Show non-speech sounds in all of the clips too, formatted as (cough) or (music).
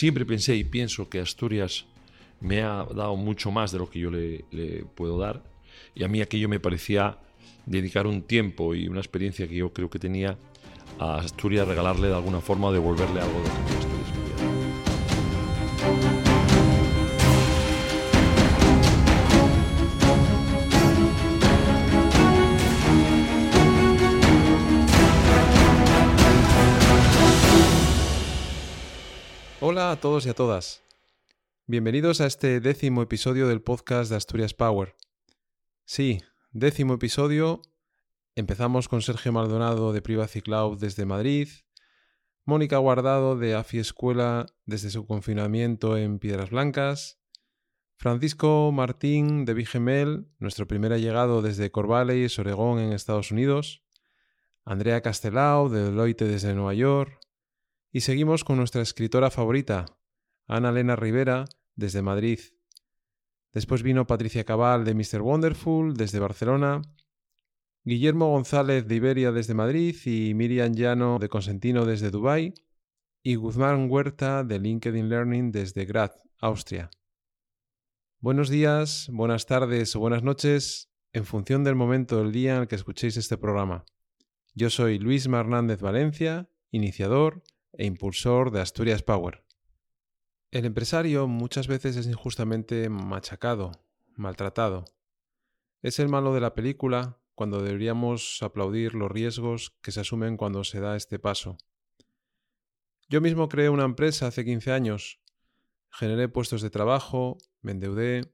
siempre pensé y pienso que Asturias me ha dado mucho más de lo que yo le, puedo dar. Y a mí aquello me parecía dedicar un tiempo y una experiencia que yo creo que tenía a Asturias, regalarle de alguna forma o devolverle algo de Asturias Hola a todos y a todas. Bienvenidos a este décimo episodio del podcast de Asturias Power. Sí, décimo episodio. Empezamos con Sergio Maldonado de Privacy Cloud desde Madrid, Mónica Guardado de AFI Escuela desde su confinamiento en Piedras Blancas, Francisco Martín de Bigemel, nuestro primer allegado desde Corvallis, Oregón en Estados Unidos, Andrea Castelao de Deloitte desde Nueva York, y seguimos con nuestra escritora favorita, Ana Elena Rivera, desde Madrid. Después vino Patricia Cabal de Mr. Wonderful, desde Barcelona, Guillermo González de Iberia desde Madrid y Miriam Llano de Consentino desde Dubái y Guzmán Huerta de LinkedIn Learning desde Graz, Austria. Buenos días, buenas tardes o buenas noches en función del momento del día en el que escuchéis este programa. Yo soy Luis Hernández Valencia, iniciador e impulsor de Asturias Power. El empresario muchas veces es injustamente machacado, maltratado. Es el malo de la película cuando deberíamos aplaudir los riesgos que se asumen cuando se da este paso. Yo mismo creé una empresa hace 15 años, generé puestos de trabajo, me endeudé,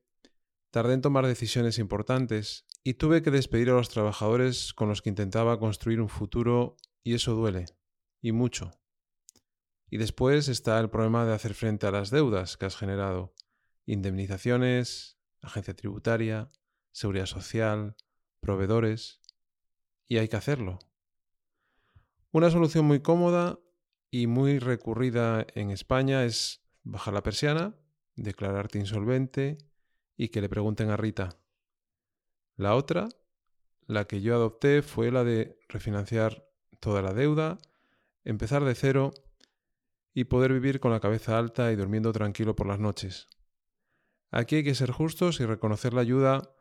tardé en tomar decisiones importantes y tuve que despedir a los trabajadores con los que intentaba construir un futuro y eso duele, y mucho. Y después está el problema de hacer frente a las deudas que has generado. Indemnizaciones, agencia tributaria, seguridad social, proveedores. Y hay que hacerlo. Una solución muy cómoda y muy recurrida en España es bajar la persiana, declararte insolvente y que le pregunten a Rita. La otra, la que yo adopté, fue la de refinanciar toda la deuda, empezar de cero y poder vivir con la cabeza alta y durmiendo tranquilo por las noches. Aquí hay que ser justos y reconocer la ayuda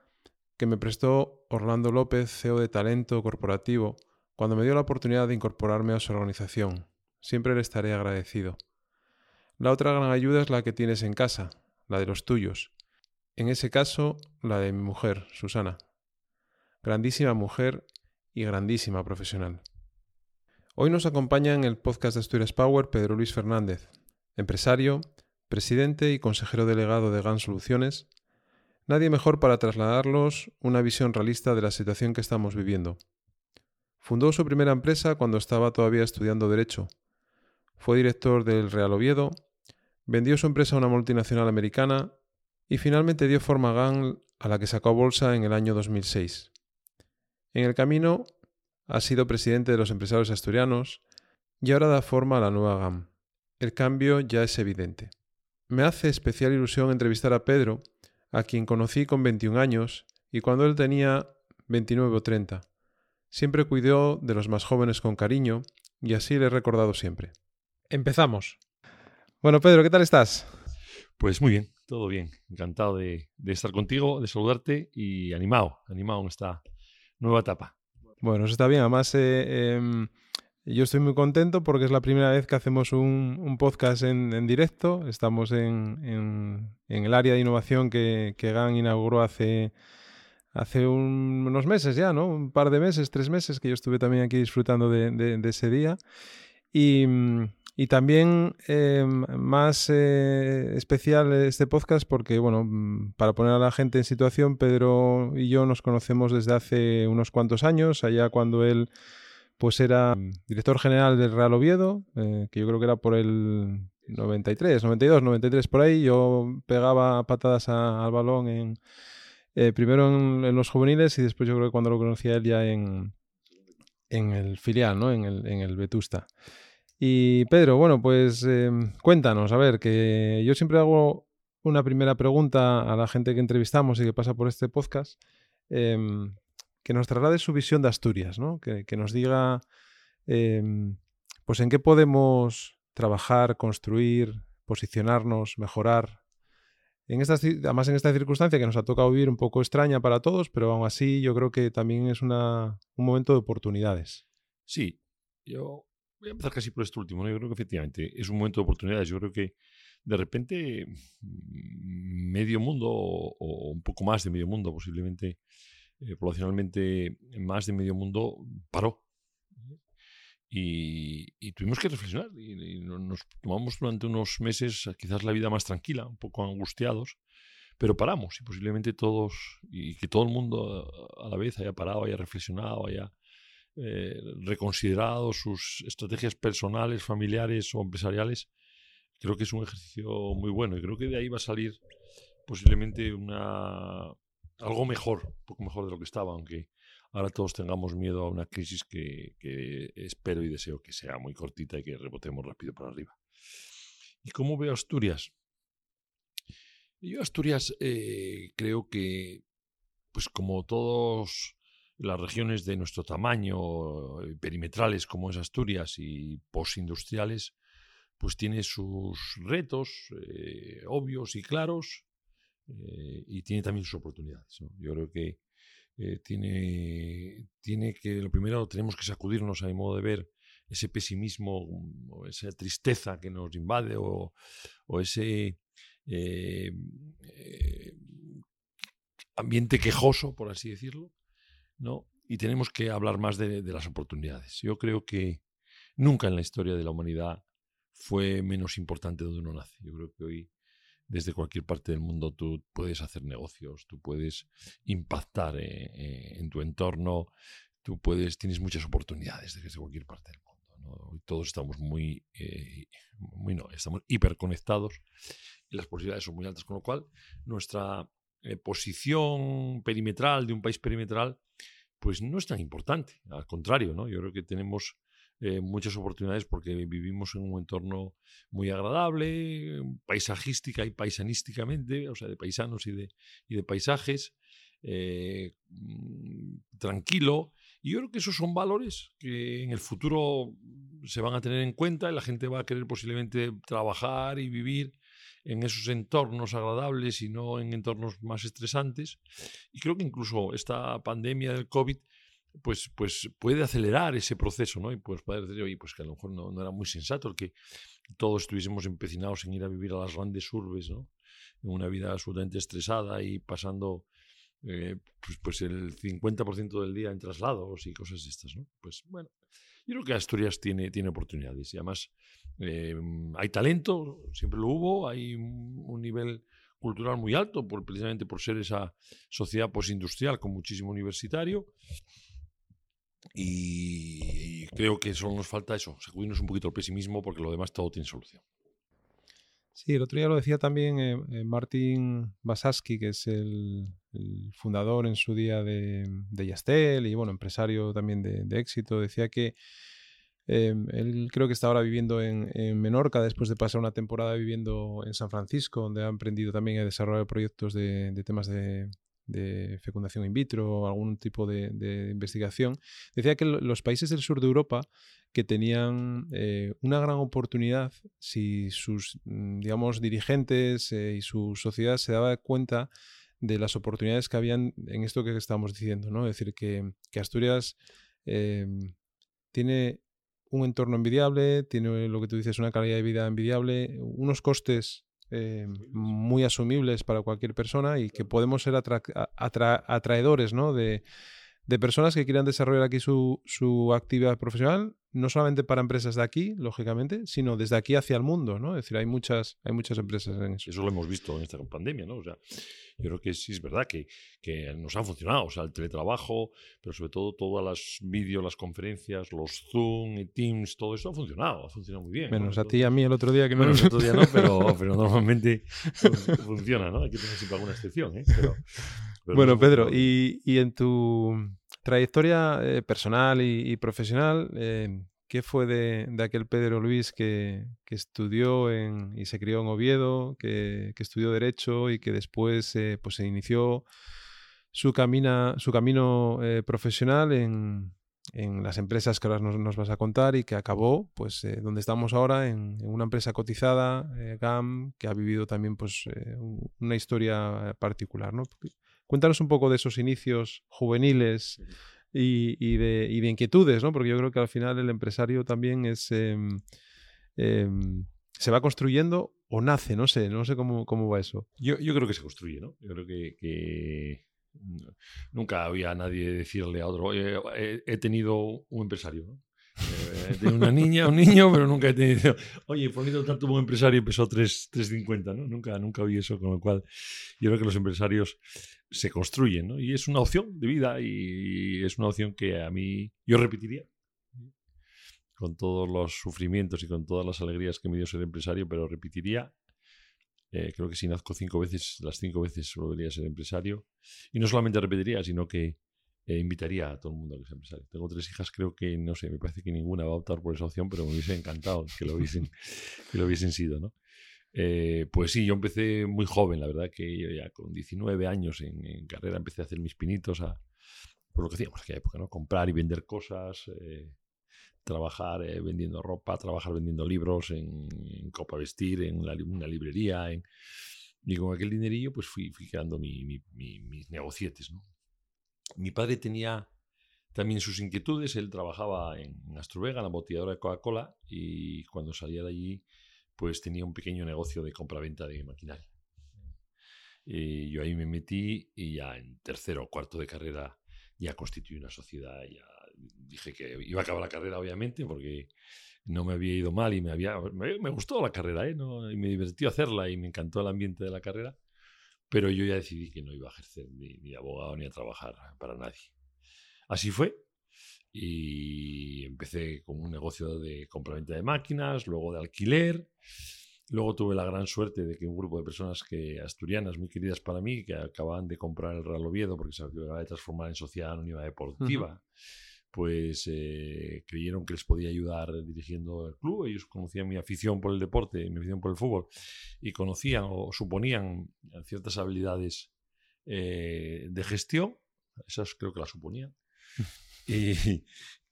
que me prestó Orlando López, CEO de Talento Corporativo, cuando me dio la oportunidad de incorporarme a su organización. Siempre le estaré agradecido. La otra gran ayuda es la que tienes en casa, la de los tuyos. En ese caso, la de mi mujer, Susana. Grandísima mujer y grandísima profesional. Hoy nos acompaña en el podcast de Asturias Power Pedro Luis Fernández, empresario, presidente y consejero delegado de GAN Soluciones. Nadie mejor para trasladarlos una visión realista de la situación que estamos viviendo. Fundó su primera empresa cuando estaba todavía estudiando Derecho. Fue director del Real Oviedo, vendió su empresa a una multinacional americana y finalmente dio forma a GAN a la que sacó bolsa en el año 2006. En el camino ha sido presidente de los empresarios asturianos y ahora da forma a la nueva GAM. El cambio ya es evidente. Me hace especial ilusión entrevistar a Pedro, a quien conocí con 21 años y cuando él tenía 29 o 30. Siempre cuidó de los más jóvenes con cariño y así le he recordado siempre. Empezamos. Bueno, Pedro, ¿qué tal estás? Pues muy bien, todo bien. Encantado de, de estar contigo, de saludarte y animado, animado en esta nueva etapa. Bueno, eso está bien. Además, eh, em, yo estoy muy contento porque es la primera vez que hacemos un, podcast en, directo. Estamos en, el área de innovación que, que GAN inauguró hace, hace unos meses ya, ¿no? Un par de meses, tres meses, que yo estuve también aquí disfrutando de, ese día. Y, y también em, más eh, especial este podcast porque, bueno, para poner a la gente en situación, Pedro y yo nos conocemos desde hace unos cuantos años, allá cuando él pues era director general del Real Oviedo, eh, que yo creo que era por el 93, 92, 93 por ahí, yo pegaba patadas al balón en eh, primero en, los juveniles y después yo creo que cuando lo conocía él ya en, en el filial, ¿no? En el, en el Vetusta. Y Pedro, bueno, pues em, cuéntanos, a ver, que yo siempre hago una primera pregunta a la gente que entrevistamos y que pasa por este podcast, em, que nos traslade su visión de Asturias, ¿no? Que, nos diga, em, pues en qué podemos trabajar, construir, posicionarnos, mejorar. En estas, además en esta circunstancia que nos ha tocado vivir un poco extraña para todos, pero aún así yo creo que también es una, un momento de oportunidades. Sí, yo voy a empezar casi por esto último. Yo creo que efectivamente es un momento de oportunidades. Yo creo que de repente mm, medio mundo o, un poco más de medio mundo, posiblemente eh, poblacionalmente más de medio mundo, paró. Y, tuvimos que reflexionar y, nos tomamos durante unos meses quizás la vida más tranquila, un poco angustiados, pero paramos y posiblemente todos, y que todo el mundo a la vez haya parado, haya reflexionado, haya eh, reconsiderado sus estrategias personales, familiares o empresariales, creo que es un ejercicio muy bueno y creo que de ahí va a salir posiblemente una algo mejor, un poco mejor de lo que estaba, aunque ahora todos tengamos miedo a una crisis que, espero y deseo que sea muy cortita y que rebotemos rápido para arriba. ¿Y cómo veo Asturias? Yo Asturias eh, creo que, pues como todas las regiones de nuestro tamaño, eh, perimetrales como es Asturias y postindustriales, pues tiene sus retos eh, obvios y claros y tiene también sus oportunidades. Yo creo que eh, tiene, tiene que, lo primero, tenemos que sacudirnos a mi modo de ver ese pesimismo mm, o esa tristeza que nos invade o, ese eh, eh, ambiente quejoso, por así decirlo, ¿no? Y tenemos que hablar más de, las oportunidades. Yo creo que nunca en la historia de la humanidad fue menos importante donde uno nace. Yo creo que hoy desde cualquier parte del mundo tú puedes hacer negocios, tú puedes impactar eh, eh, en tu entorno, tú puedes, tienes muchas oportunidades desde cualquier parte del mundo. Todos estamos muy, eh, muy no, estamos hiperconectados y las posibilidades son muy altas, con lo cual nuestra posición perimetral de un país perimetral pues no es tan importante, al contrario, ¿no? Yo creo que tenemos eh, muchas oportunidades porque vivimos en un entorno muy agradable, paisajística y paisanísticamente, o sea, de paisanos y de, y de paisajes, eh, mm, tranquilo. Y yo creo que esos son valores que en el futuro se van a tener en cuenta y la gente va a querer posiblemente trabajar y vivir en esos entornos agradables y no en entornos más estresantes. Y creo que incluso esta pandemia del COVID pues, pues puede acelerar ese proceso, ¿no? Y pues poder decir, oye, pues que a lo mejor no, no era muy sensato el que todos estuviésemos empecinados en ir a vivir a las grandes urbes, ¿no? En una vida absolutamente estresada y pasando eh, pues, pues, el 50% del día en traslados y cosas de estas, ¿no? Pues bueno, yo creo que Asturias tiene, tiene oportunidades y además eh, hay talento, siempre lo hubo, hay un nivel cultural muy alto, por, precisamente por ser esa sociedad postindustrial con muchísimo universitario. Y, creo que solo nos falta eso, sacudirnos un poquito el pesimismo porque lo demás todo tiene solución. Sí, el otro día lo decía también eh, eh, Martin Basaski, que es el, fundador en su día de, de, Yastel y bueno, empresario también de, éxito. Decía que em, él creo que está ahora viviendo en, Menorca después de pasar una temporada viviendo en San Francisco, donde ha aprendido también a desarrollar proyectos de temas de, fecundación in vitro o algún tipo de, investigación, decía que los países del sur de Europa que tenían eh, una gran oportunidad si sus, mm, digamos, dirigentes eh, y su sociedad se daba cuenta de las oportunidades que habían en esto que estamos diciendo, ¿no? Es decir, que, Asturias em, tiene un entorno envidiable, tiene lo que tú dices, una calidad de vida envidiable, unos costes eh, muy asumibles para cualquier persona y que podemos ser atraedores ¿no? de, de, personas que quieran desarrollar aquí su, su, actividad profesional, no solamente para empresas de aquí, lógicamente, sino desde aquí hacia el mundo. ¿no? Es decir, hay muchas, hay muchas empresas en eso. Eso lo hemos visto en esta pandemia. ¿no? O sea, yo creo que sí es verdad que, que nos han funcionado, o sea, el teletrabajo, pero sobre todo todas las vídeos, las conferencias, los Zoom y Teams, todo eso ha funcionado, ha funcionado muy bien. Menos a ti y a mí el otro día que no. el otro día no, pero, pero normalmente funciona, ¿no? Hay que tener siempre alguna excepción, ¿eh? Bueno, Pedro, y, y, en tu trayectoria eh, personal y, profesional, eh, ¿Qué fue de, aquel Pedro Luis que, estudió en, y se crió en Oviedo, que, estudió Derecho y que después eh, pues se inició su, camina, su camino eh, profesional en, en las empresas que ahora nos, nos, vas a contar y que acabó, pues, eh, donde estamos ahora, en, en una empresa cotizada, eh, GAM, que ha vivido también, pues, eh, una historia particular, ¿no? Cuéntanos un poco de esos inicios juveniles y, y, de, y, de, inquietudes, ¿no? Porque yo creo que al final el empresario también es... Eh, se va construyendo o nace, no sé, no sé cómo, cómo va eso. Yo, yo creo que se construye, ¿no? Yo creo que, que nunca había nadie decirle a otro, he, he tenido un empresario, ¿no? Eh, tenido una niña, un niño, pero nunca he tenido, oye, poniendo tanto un empresario empezó 3.50, ¿no? Nunca, nunca vi eso, con lo cual yo creo que los empresarios se construyen. Y es una opción de vida y es una opción que a mí yo repetiría con todos los sufrimientos y con todas las alegrías que me dio ser empresario, pero repetiría. Eh, creo que si nazco cinco veces, las cinco veces volvería a ser empresario. Y no solamente repetiría, sino que eh, invitaría a todo el mundo a que sea empresario. Tengo tres hijas, creo que, no sé, me parece que ninguna va a optar por esa opción, pero me hubiese encantado que lo hubiesen, (laughs) que lo hubiesen sido, ¿no? Eh, pues sí, yo empecé muy joven, la verdad que yo ya con 19 años en, en carrera empecé a hacer mis pinitos a, por lo que decíamos en aquella época, ¿no? Comprar y vender cosas, eh, trabajar eh, vendiendo ropa, trabajar vendiendo libros en, en Copa Vestir, en la, una librería. En, y con aquel dinerillo pues fui, fui creando mi, mi, mi, mis negocietes. ¿no? Mi padre tenía también sus inquietudes, él trabajaba en Astruvega, en la botilladora de Coca-Cola, y cuando salía de allí pues tenía un pequeño negocio de compra-venta de maquinaria. Y yo ahí me metí y ya en tercero o cuarto de carrera ya constituí una sociedad, ya dije que iba a acabar la carrera, obviamente, porque no me había ido mal y me había me, gustó la carrera, ¿eh? ¿no? y me divertió hacerla y me encantó el ambiente de la carrera, pero yo ya decidí que no iba a ejercer ni, ni abogado ni a trabajar para nadie. Así fue, y empecé con un negocio de compraventa de máquinas, luego de alquiler. Luego tuve la gran suerte de que un grupo de personas que asturianas muy queridas para mí, que acababan de comprar el Real Oviedo porque se acababa de transformar en sociedad anónima deportiva. Pues eh, creyeron que les podía ayudar dirigiendo el club. Ellos conocían mi afición por el deporte, mi afición por el fútbol, y conocían o suponían ciertas habilidades eh, de gestión. Esas creo que las suponían. (laughs) Y,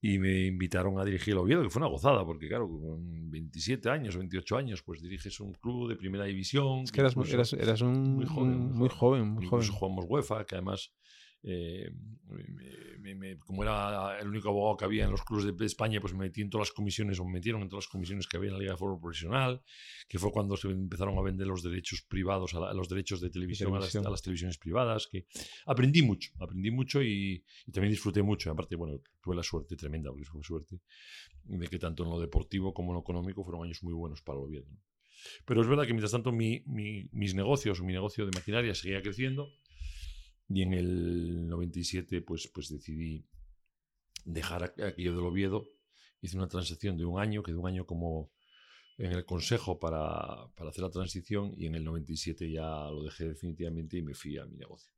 y, me invitaron a dirigir el Oviedo, que fue una gozada, porque claro, con 27 años, 28 años, pues diriges un club de primera división. Es que eras, eras, eras un, muy joven, muy joven. Muy joven. jugamos UEFA, que además eh, me, me, como era el único abogado que había en los clubes de, de, España, pues me metí en todas las comisiones, o me metieron en todas las comisiones que había en la Liga de Fútbol Profesional, que fue cuando se empezaron a vender los derechos privados, a, la, los derechos de televisión, televisión. A, las, a, las, televisiones privadas, que aprendí mucho, aprendí mucho y, y, también disfruté mucho. Aparte, bueno, tuve la suerte tremenda, porque fue suerte, de que tanto en lo deportivo como en lo económico fueron años muy buenos para el Oviedo. ¿no? Pero es verdad que mientras tanto mi, mi, mis negocios mi negocio de maquinaria seguía creciendo y en el 97 pues, pues decidí dejar aquello del Oviedo. Hice una transacción de un año, quedé un año como en el consejo para, para, hacer la transición y en el 97 ya lo dejé definitivamente y me fui a mi negocio.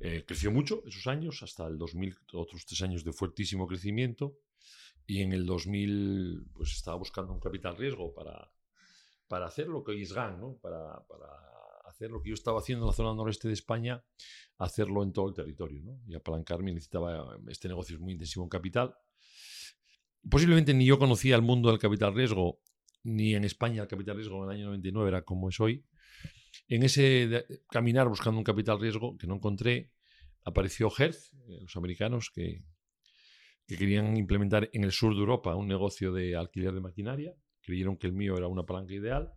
Eh, creció mucho esos años, hasta el 2000, otros tres años de fuertísimo crecimiento y en el 2000 pues estaba buscando un capital riesgo para, para hacer lo que hoy es GAN, ¿no? para, para hacer lo que yo estaba haciendo en la zona noreste de España, hacerlo en todo el territorio. ¿no? Y apalancarme necesitaba, este negocio es muy intensivo en capital. Posiblemente ni yo conocía el mundo del capital riesgo, ni en España el capital riesgo en el año 99 era como es hoy. En ese caminar buscando un capital riesgo que no encontré, apareció Hertz, eh, los americanos que querían implementar en el sur de Europa un negocio de alquiler de maquinaria. Creyeron que el mío era una palanca ideal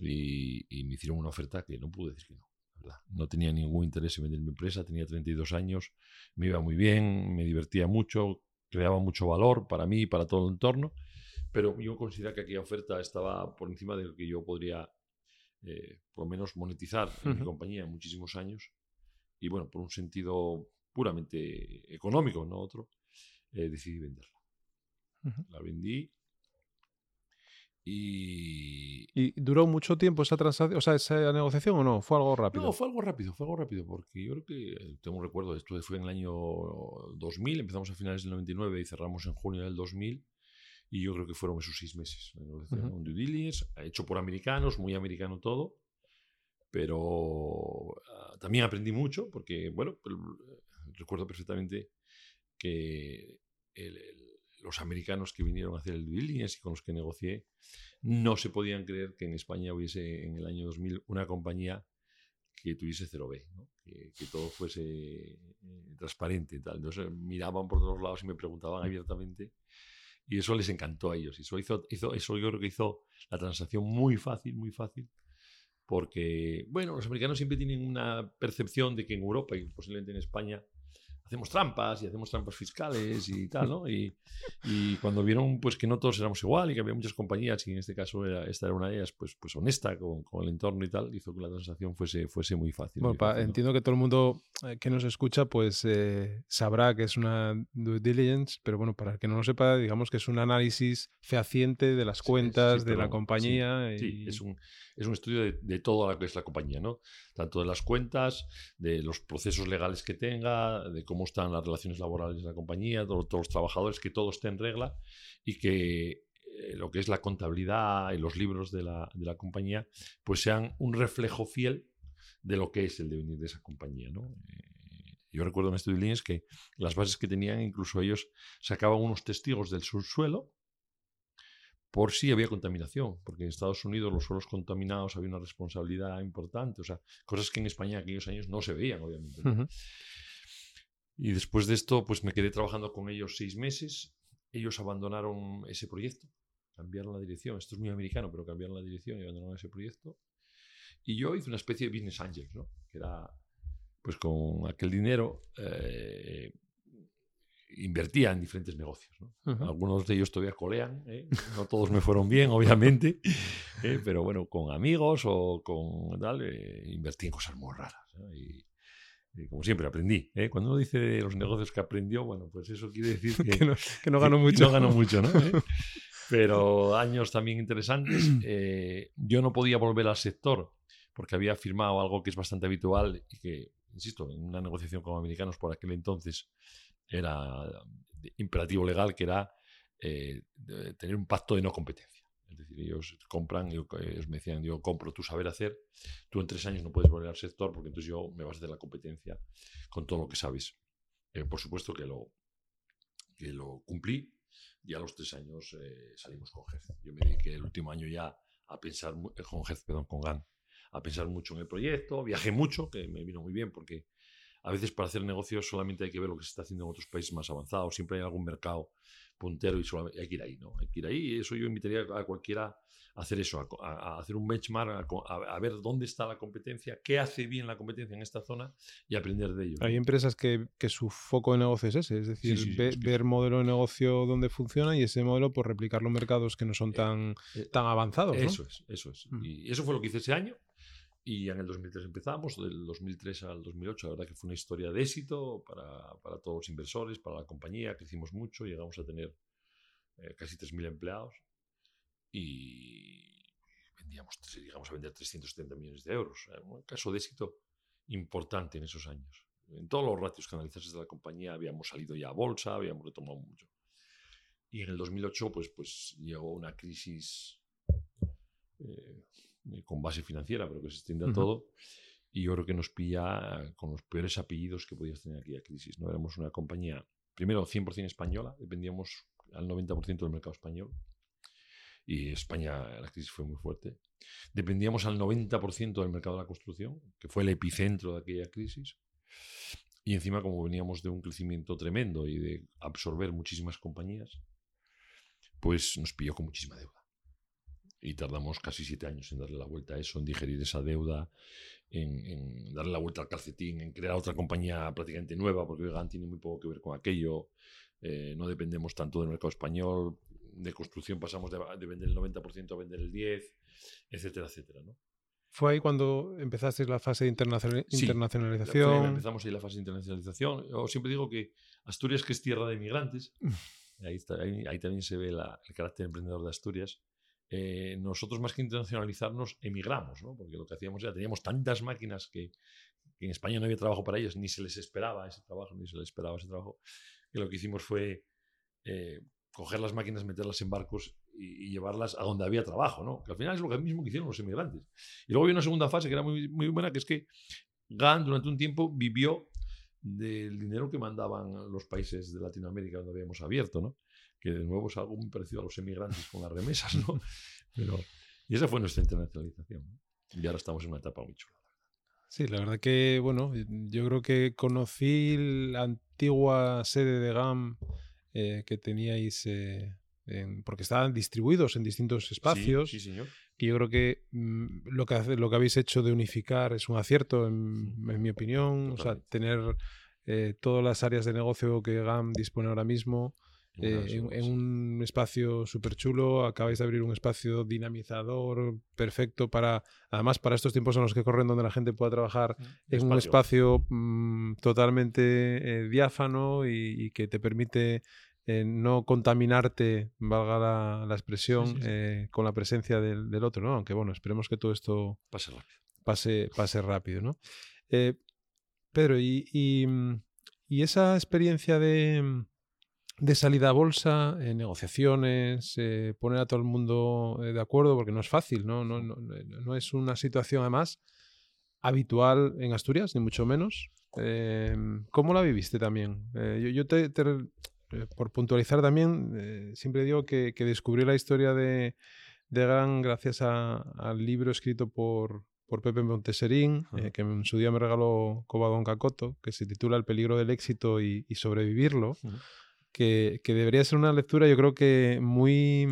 y, y, me hicieron una oferta que no pude decir que no. ¿verdad? No tenía ningún interés en vender mi empresa, tenía 32 años, me iba muy bien, me divertía mucho, creaba mucho valor para mí y para todo el entorno, pero yo considero que aquella oferta estaba por encima de lo que yo podría, eh, por lo menos, monetizar en uh -huh. mi compañía en muchísimos años. Y bueno, por un sentido puramente económico, no otro, eh, decidí venderla. Uh -huh. La vendí y... ¿Y duró mucho tiempo esa transacción, o sea, esa negociación o no? ¿Fue algo rápido? No, fue algo rápido, fue algo rápido, porque yo creo que, tengo un recuerdo, esto fue en el año 2000, empezamos a finales del 99 y cerramos en junio del 2000, y yo creo que fueron esos seis meses. Uh -huh. Un due diligence, hecho por americanos, muy americano todo, pero uh, también aprendí mucho, porque, bueno, recuerdo perfectamente que los americanos que vinieron a hacer el due y con los que negocié no se podían creer que en España hubiese en el año 2000 una compañía que tuviese 0B, que, todo fuese eh, transparente. Tal. Entonces miraban por todos lados y me preguntaban abiertamente y eso les encantó a ellos. Eso, hizo, hizo, eso yo creo que hizo la transacción muy fácil, muy fácil porque, bueno, los americanos siempre tienen una percepción de que en Europa y posiblemente en España hacemos trampas y hacemos trampas fiscales y tal, ¿no? Y, y, cuando vieron pues que no todos éramos igual y que había muchas compañías y en este caso era, esta era una de ellas pues, pues honesta con, con, el entorno y tal, hizo que la transacción fuese, fuese muy fácil. Bueno, entiendo que todo el mundo eh, que nos escucha pues eh, sabrá que es una due diligence, pero bueno, para el que no lo sepa, digamos que es un análisis fehaciente de las cuentas de la compañía. Sí, es, un, es un estudio de, de todo lo que es la compañía, ¿no? Tanto de las cuentas, de los procesos legales que tenga, de cómo están las relaciones laborales de la compañía, todos, los trabajadores, que todo esté en regla y que eh, lo que es la contabilidad y los libros de la, de la, compañía, pues sean un reflejo fiel de lo que es el devenir de esa compañía. ¿no? Eh, yo recuerdo en Estudio Lines que las bases que tenían, incluso ellos sacaban unos testigos del subsuelo por si había contaminación, porque en Estados Unidos los suelos contaminados había una responsabilidad importante, o sea, cosas que en España en aquellos años no se veían, obviamente. Y después de esto, pues me quedé trabajando con ellos seis meses. Ellos abandonaron ese proyecto, cambiaron la dirección. Esto es muy americano, pero cambiaron la dirección y abandonaron ese proyecto. Y yo hice una especie de business angel, ¿no? Que era, pues con aquel dinero, eh, invertía en diferentes negocios. ¿no? Algunos de ellos todavía colean, ¿eh? no todos me fueron bien, obviamente, (laughs) ¿eh? pero bueno, con amigos o con tal, invertí en cosas muy raras. Y, como siempre, aprendí. ¿eh? Cuando uno dice de los negocios que aprendió, bueno, pues eso quiere decir (laughs) que, que, no, ganó mucho. No ganó mucho, ¿no? (laughs) ¿Eh? Pero años también interesantes. (clears throat) Eh, yo no podía volver al sector porque había firmado algo que es bastante habitual y que, insisto, en una negociación con americanos por aquel entonces era imperativo legal, que era tener un pacto de no competencia. Es decir, ellos compran, ellos me decían, yo compro tu saber hacer, tú en tres años no puedes volver al sector porque entonces yo me vas a hacer la competencia con todo lo que sabes. Eh, por supuesto que lo, que lo cumplí y a los tres años eh, salimos con Jeff. Yo me dediqué el último año ya a pensar, eh, con Jeff, perdón, con GAN, a pensar mucho en el proyecto, viajé mucho, que me vino muy bien porque a veces para hacer negocios solamente hay que ver lo que se está haciendo en otros países más avanzados, siempre hay algún mercado puntero y solamente hay que ir ahí, ¿no? Hay que ir ahí eso yo invitaría a cualquiera a hacer eso, a, hacer un benchmark, a, ver dónde está la competencia, qué hace bien la competencia en esta zona y aprender de ello. Hay empresas que, que su foco de negocio es ese, es decir, ver modelo de negocio donde funciona y ese modelo por replicarlo en mercados que no son eh, tan, eh, tan avanzados. Eso es, eso es. Mm. Y eso fue lo que hice ese año. Y en el 2003 empezamos, del 2003 al 2008, la verdad que fue una historia de éxito para, para todos los inversores, para la compañía, crecimos mucho, llegamos a tener eh, casi 3.000 empleados y vendíamos, llegamos a vender 370 millones de euros. Un caso de éxito importante en esos años. En todos los ratios que analizaste de la compañía habíamos salido ya a bolsa, habíamos retomado mucho. Y en el 2008 pues, pues llegó una crisis eh, eh, con base financiera, pero que se extiende a todo. Y yo creo que nos pilla con los peores apellidos que podías tener aquella crisis. ¿no? Éramos una compañía, primero 100% española, dependíamos al 90% del mercado español. Y España, la crisis fue muy fuerte. Dependíamos al 90% del mercado de la construcción, que fue el epicentro de aquella crisis. Y encima, como veníamos de un crecimiento tremendo y de absorber muchísimas compañías, pues nos pilló con muchísima deuda y tardamos casi siete años en darle la vuelta a eso, en digerir esa deuda, en, darle la vuelta al calcetín, en crear otra compañía prácticamente nueva, porque Vegan tiene muy poco que ver con aquello. Eh, no dependemos tanto del mercado español. De construcción pasamos de, vender el 90% a vender el 10%, etcétera, etcétera. ¿no? ¿Fue ahí cuando empezasteis la fase de internacionalización? Sí, empezamos ahí la fase de internacionalización. Yo siempre digo que Asturias, que es tierra de inmigrantes, (laughs) ahí, está, ahí, también se ve el carácter emprendedor de Asturias. Eh, nosotros más que internacionalizarnos emigramos, ¿no? porque lo que hacíamos era, teníamos tantas máquinas que, en España no había trabajo para ellas, ni se les esperaba ese trabajo, ni se les esperaba ese trabajo, que lo que hicimos fue eh, coger las máquinas, meterlas en barcos y, llevarlas a donde había trabajo, ¿no? que al final es lo mismo que hicieron los emigrantes. Y luego había una segunda fase que era muy, buena, que es que GAN durante un tiempo vivió del dinero que mandaban los países de Latinoamérica donde habíamos abierto, ¿no? Que de nuevo es algo muy parecido a los emigrantes con las remesas, ¿no? (laughs) Pero, y esa fue nuestra internacionalización. Y ahora estamos en una etapa muy chula. Sí, la verdad que, bueno, yo creo que conocí la antigua sede de GAM eh, que teníais, eh, porque estaban distribuidos en distintos espacios. Sí, sí señor. Y yo creo que mm, lo que lo que habéis hecho de unificar es un acierto, en, mi opinión. O sea, tener eh, todas las áreas de negocio que GAM dispone ahora mismo eh, en, un espacio súper chulo. Acabáis de abrir un espacio dinamizador perfecto para, además, para estos tiempos en los que corren, donde la gente pueda trabajar mm, en un espacio mm, totalmente eh, diáfano y, que te permite eh, no contaminarte, valga la, expresión, con la presencia del, otro, ¿no? Aunque bueno, esperemos que todo esto pase rápido. Pase, pase rápido, ¿no? Pedro, y, mm, y, esa experiencia de, de salida a bolsa, negociaciones, poner a todo el mundo de acuerdo, porque no es fácil, ¿no? No, no, no es una situación además habitual en Asturias, ni mucho menos. ¿Cómo la viviste también? yo, yo te, eh, por puntualizar también, eh, siempre digo que, descubrí la historia de, de Gran gracias al libro escrito por, por Pepe Monteserín, eh, que en su día me regaló Cobadón Cacoto, que se titula El peligro del éxito y, sobrevivirlo, que, debería ser una lectura yo creo que muy,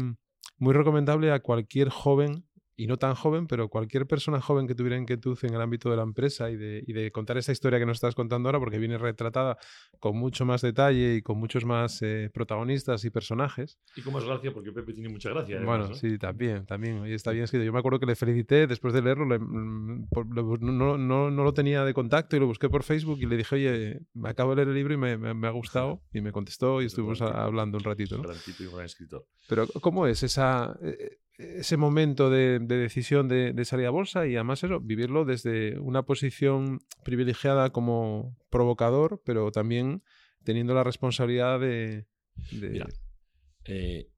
muy recomendable a cualquier joven y no tan joven, pero cualquier persona joven que tuviera inquietud en el ámbito de la empresa y de, y de contar esa historia que nos estás contando ahora, porque viene retratada con mucho más detalle y con muchos más eh, protagonistas y personajes. Y con más gracia, porque Pepe tiene mucha gracia. bueno, sí, también, también. Y está bien escrito. Yo me acuerdo que le felicité después de leerlo, mm, no, no, no, lo tenía de contacto y lo busqué por Facebook y le dije, oye, me acabo de leer el libro y me, me, ha gustado. (laughs) Y me contestó y estuvimos hablando un ratito. ¿no? Un ratito y un gran escritor. Pero, ¿cómo es esa, eh, ese momento de, decisión de, salir a bolsa y además eso, vivirlo desde una posición privilegiada como provocador, pero también teniendo la responsabilidad de... Eh,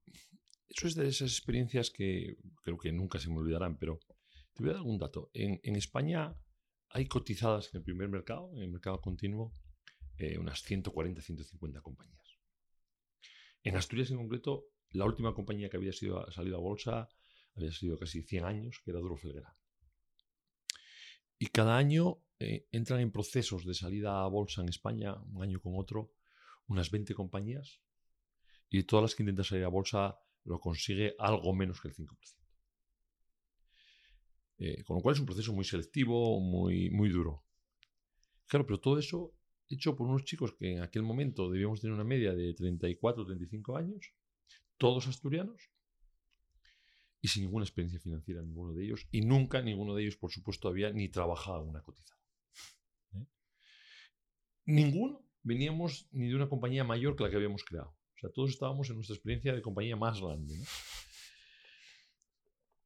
eso es de esas experiencias que creo que nunca se me olvidarán, pero te voy a dar algún dato. En, España hay cotizadas en el primer mercado, en el mercado continuo, eh, unas 140, 150 compañías. En Asturias en concreto la última compañía que había salido a bolsa había sido casi 100 años, que era Duro Felguera. Y cada año eh, entran en procesos de salida a bolsa en España, un año con otro, unas 20 compañías. Y todas las que intentan salir a bolsa lo consigue algo menos que el 5%. Eh, con lo cual es un proceso muy selectivo, muy, muy duro. Claro, pero todo eso hecho por unos chicos que en aquel momento debíamos tener una media de 34 o 35 años, todos asturianos, y sin ninguna experiencia financiera ninguno de ellos, y nunca ninguno de ellos, por supuesto, había ni trabajado una cotizada. ¿eh? Ninguno veníamos ni de una compañía mayor que la que habíamos creado. O sea, todos estábamos en nuestra experiencia de compañía más grande.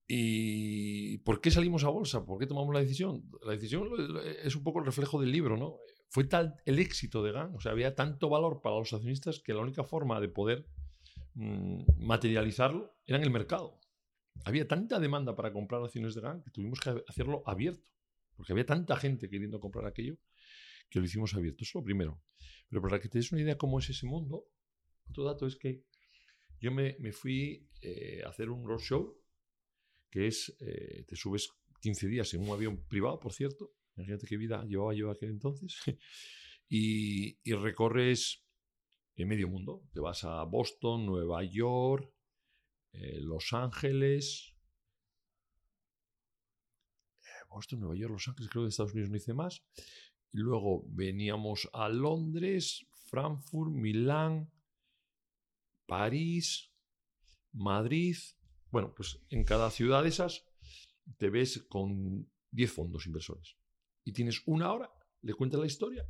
¿Y por qué salimos a bolsa? ¿Por qué tomamos la decisión? La decisión es un poco el reflejo del libro, ¿no? Fue tal el éxito de GAN, o sea, había tanto valor para los accionistas que la única forma de poder materializarlo era en el mercado. Había tanta demanda para comprar acciones de GAN que tuvimos que hacerlo abierto, porque había tanta gente queriendo comprar aquello que lo hicimos abierto. Eso es lo primero. Pero para que te des una idea cómo es ese mundo, otro dato es que yo me, fui eh, a hacer un roadshow, que es, eh, te subes 15 días en un avión privado, por cierto, imagínate qué vida llevaba yo aquel entonces, (laughs) y recorres en medio mundo. Te vas a Boston, Nueva York, eh, Los Ángeles. Eh, Boston, Nueva York, Los Ángeles, creo que Estados Unidos no hice más. Y luego veníamos a Londres, Frankfurt, Milán, París, Madrid. Bueno, pues en cada ciudad de esas te ves con 10 fondos inversores. Y tienes una hora, le cuentas la historia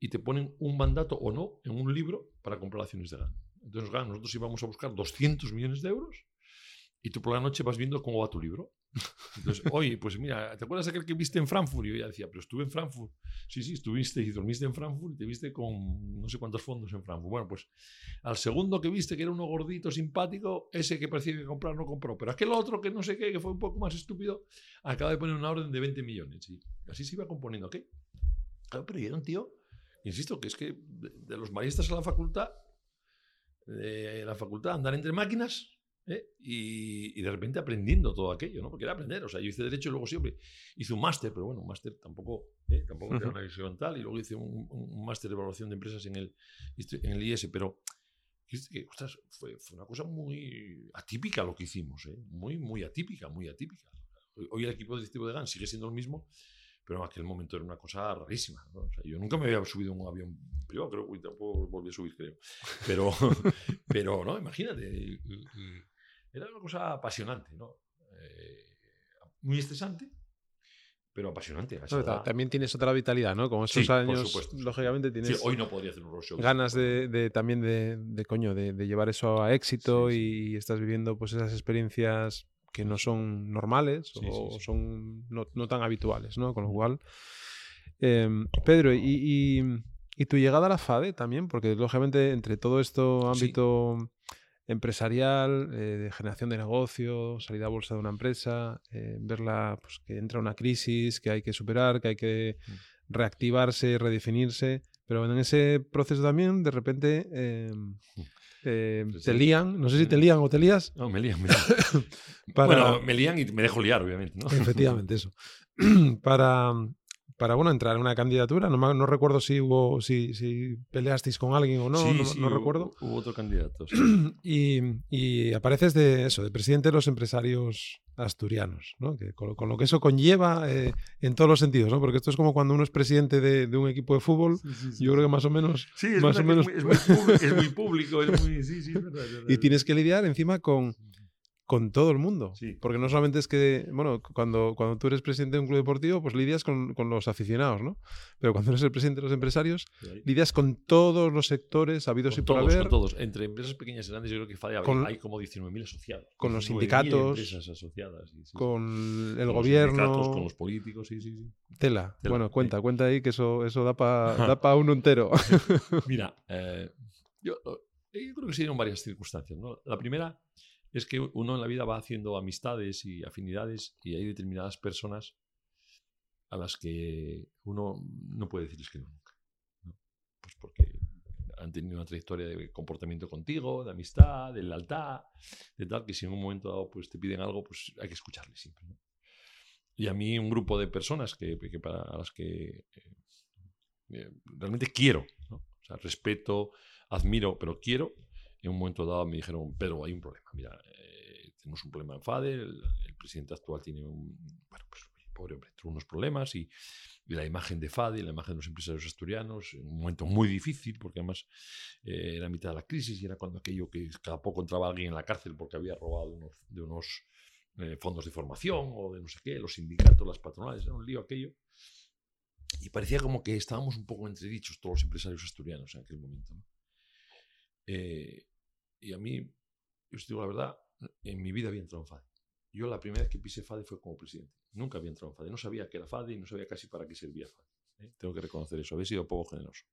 y te ponen un mandato o no en un libro para comprar acciones de GAN. Entonces, GAN, nosotros íbamos a buscar 200 millones de euros y tú por la noche vas viendo cómo va tu libro. (laughs) Entonces, oye, pues mira, ¿te acuerdas aquel que viste en Frankfurt? Y yo ya decía, pero estuve en Frankfurt. Sí, sí, estuviste y dormiste en Frankfurt y te viste con no sé cuántos fondos en Frankfurt. Bueno, pues al segundo que viste, que era uno gordito, simpático, ese que parecía que comprar no compró. Pero aquel otro que no sé qué, que fue un poco más estúpido, acaba de poner una orden de 20 millones. Y así se iba componiendo, ¿ok? Pero era un tío insisto, que es que de, los maristas a la facultad, de la facultad andar entre máquinas ¿eh? y, de repente aprendiendo todo aquello, ¿no? Porque era aprender. O sea, yo hice Derecho y luego siempre hice un máster, pero bueno, un máster tampoco, ¿eh? tampoco uh una visión tal. Y luego hice un, máster de evaluación de empresas en el, en el IS, pero ostras, fue, fue, una cosa muy atípica lo que hicimos, ¿eh? Muy, muy atípica, muy atípica. Hoy el equipo directivo de GAN sigue siendo el mismo, pero en aquel momento era una cosa rarísima. O sea, yo nunca me había subido en un avión privado, creo que tampoco volví a subir, creo. Pero, (laughs) pero no, imagínate. Era una cosa apasionante, ¿no? Eh, muy estresante, pero apasionante. también tienes otra vitalidad, ¿no? Como esos años, lógicamente tienes. Sí, hoy no podría hacer un roadshow. Ganas de, también de, coño, de, llevar eso a éxito y estás viviendo pues esas experiencias que no son normales o son no, tan habituales, ¿no? Con lo cual. Em, Pedro, y, y, tu llegada a la FADE también, porque lógicamente entre todo esto ámbito empresarial, eh, de generación de negocio, salida a bolsa de una empresa, eh, verla pues, que entra una crisis, que hay que superar, que hay que mm. reactivarse, redefinirse, pero en ese proceso también de repente te lían, no sé si te lían o te lías. No, me lían, me lían. (laughs) Bueno, me lían y me dejo liar, obviamente. ¿no? Efectivamente, eso. (clears throat) para, para bueno, entrar en una candidatura. No, no recuerdo si hubo si, si, peleasteis con alguien o no, no, recuerdo. Hubo otro candidato. (clears throat) y, y, apareces de eso, de presidente de los empresarios asturianos, ¿no? Que con, lo que eso conlleva eh, en todos los sentidos, ¿no? Porque esto es como cuando uno es presidente de, de un equipo de fútbol, yo creo que más o menos... Sí, es, más o menos... es, muy, es, muy, público, es muy... Sí, sí, verdad, (laughs) Y tienes que lidiar encima con con todo el mundo. Porque no solamente es que, bueno, cuando, cuando tú eres presidente de un club deportivo, pues lidias con, con los aficionados, ¿no? Pero cuando eres el presidente de los empresarios, lidias con todos los sectores habidos y por haber. Con todos. Entre empresas pequeñas y grandes, yo creo que falla, hay como 19.000 asociados. Con los sindicatos. asociadas. con el gobierno. con los políticos, sí, sí, sí. Tela. Bueno, cuenta, cuenta ahí que eso, eso da para (laughs) da pa uno entero. Mira, eh, yo, yo creo que se dieron varias circunstancias, ¿no? La primera es que uno en la vida va haciendo amistades y afinidades y hay determinadas personas a las que uno no puede decirles que no nunca. Pues porque han tenido una trayectoria de comportamiento contigo, de amistad, de lealtad, de tal, que si en un momento dado pues, te piden algo, pues hay que escucharles siempre. Y a mí un grupo de personas que, para las que eh, eh, realmente quiero, o sea, respeto, admiro, pero quiero, en un momento dado me dijeron, Pedro, hay un problema. Mira, eh, tenemos un problema en FADE, el, presidente actual tiene un, bueno, pues, pobre hombre, tuvo unos problemas y, la imagen de FADE, la imagen de los empresarios asturianos, en un momento muy difícil, porque además eh, era mitad de la crisis y era cuando aquello que cada poco entraba alguien en la cárcel porque había robado de unos eh, fondos de formación o de no sé qué, los sindicatos, las patronales, era un lío aquello. Y parecía como que estábamos un poco entredichos todos los empresarios asturianos en aquel momento. Eh, y a mí, yo os digo la verdad, en mi vida había entrado en FADE. Yo la primera vez que pisé FADE fue como presidente. Nunca había entrado en FADE. No sabía qué era FADE y no sabía casi para qué servía FADE. ¿eh? Tengo que reconocer eso. Había sido poco generoso.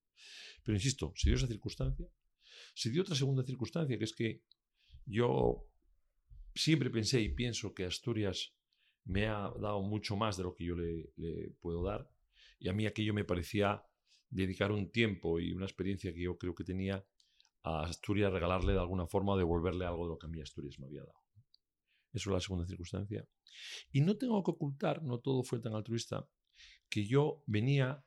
Pero insisto, se dio esa circunstancia. Se dio otra segunda circunstancia, que es que yo siempre pensé y pienso que Asturias me ha dado mucho más de lo que yo le, le puedo dar. Y a mí aquello me parecía dedicar un tiempo y una experiencia que yo creo que tenía a Asturias regalarle de alguna forma o devolverle algo de lo que a mí Asturias me había dado. Eso es la segunda circunstancia. Y no tengo que ocultar, no todo fue tan altruista, que yo venía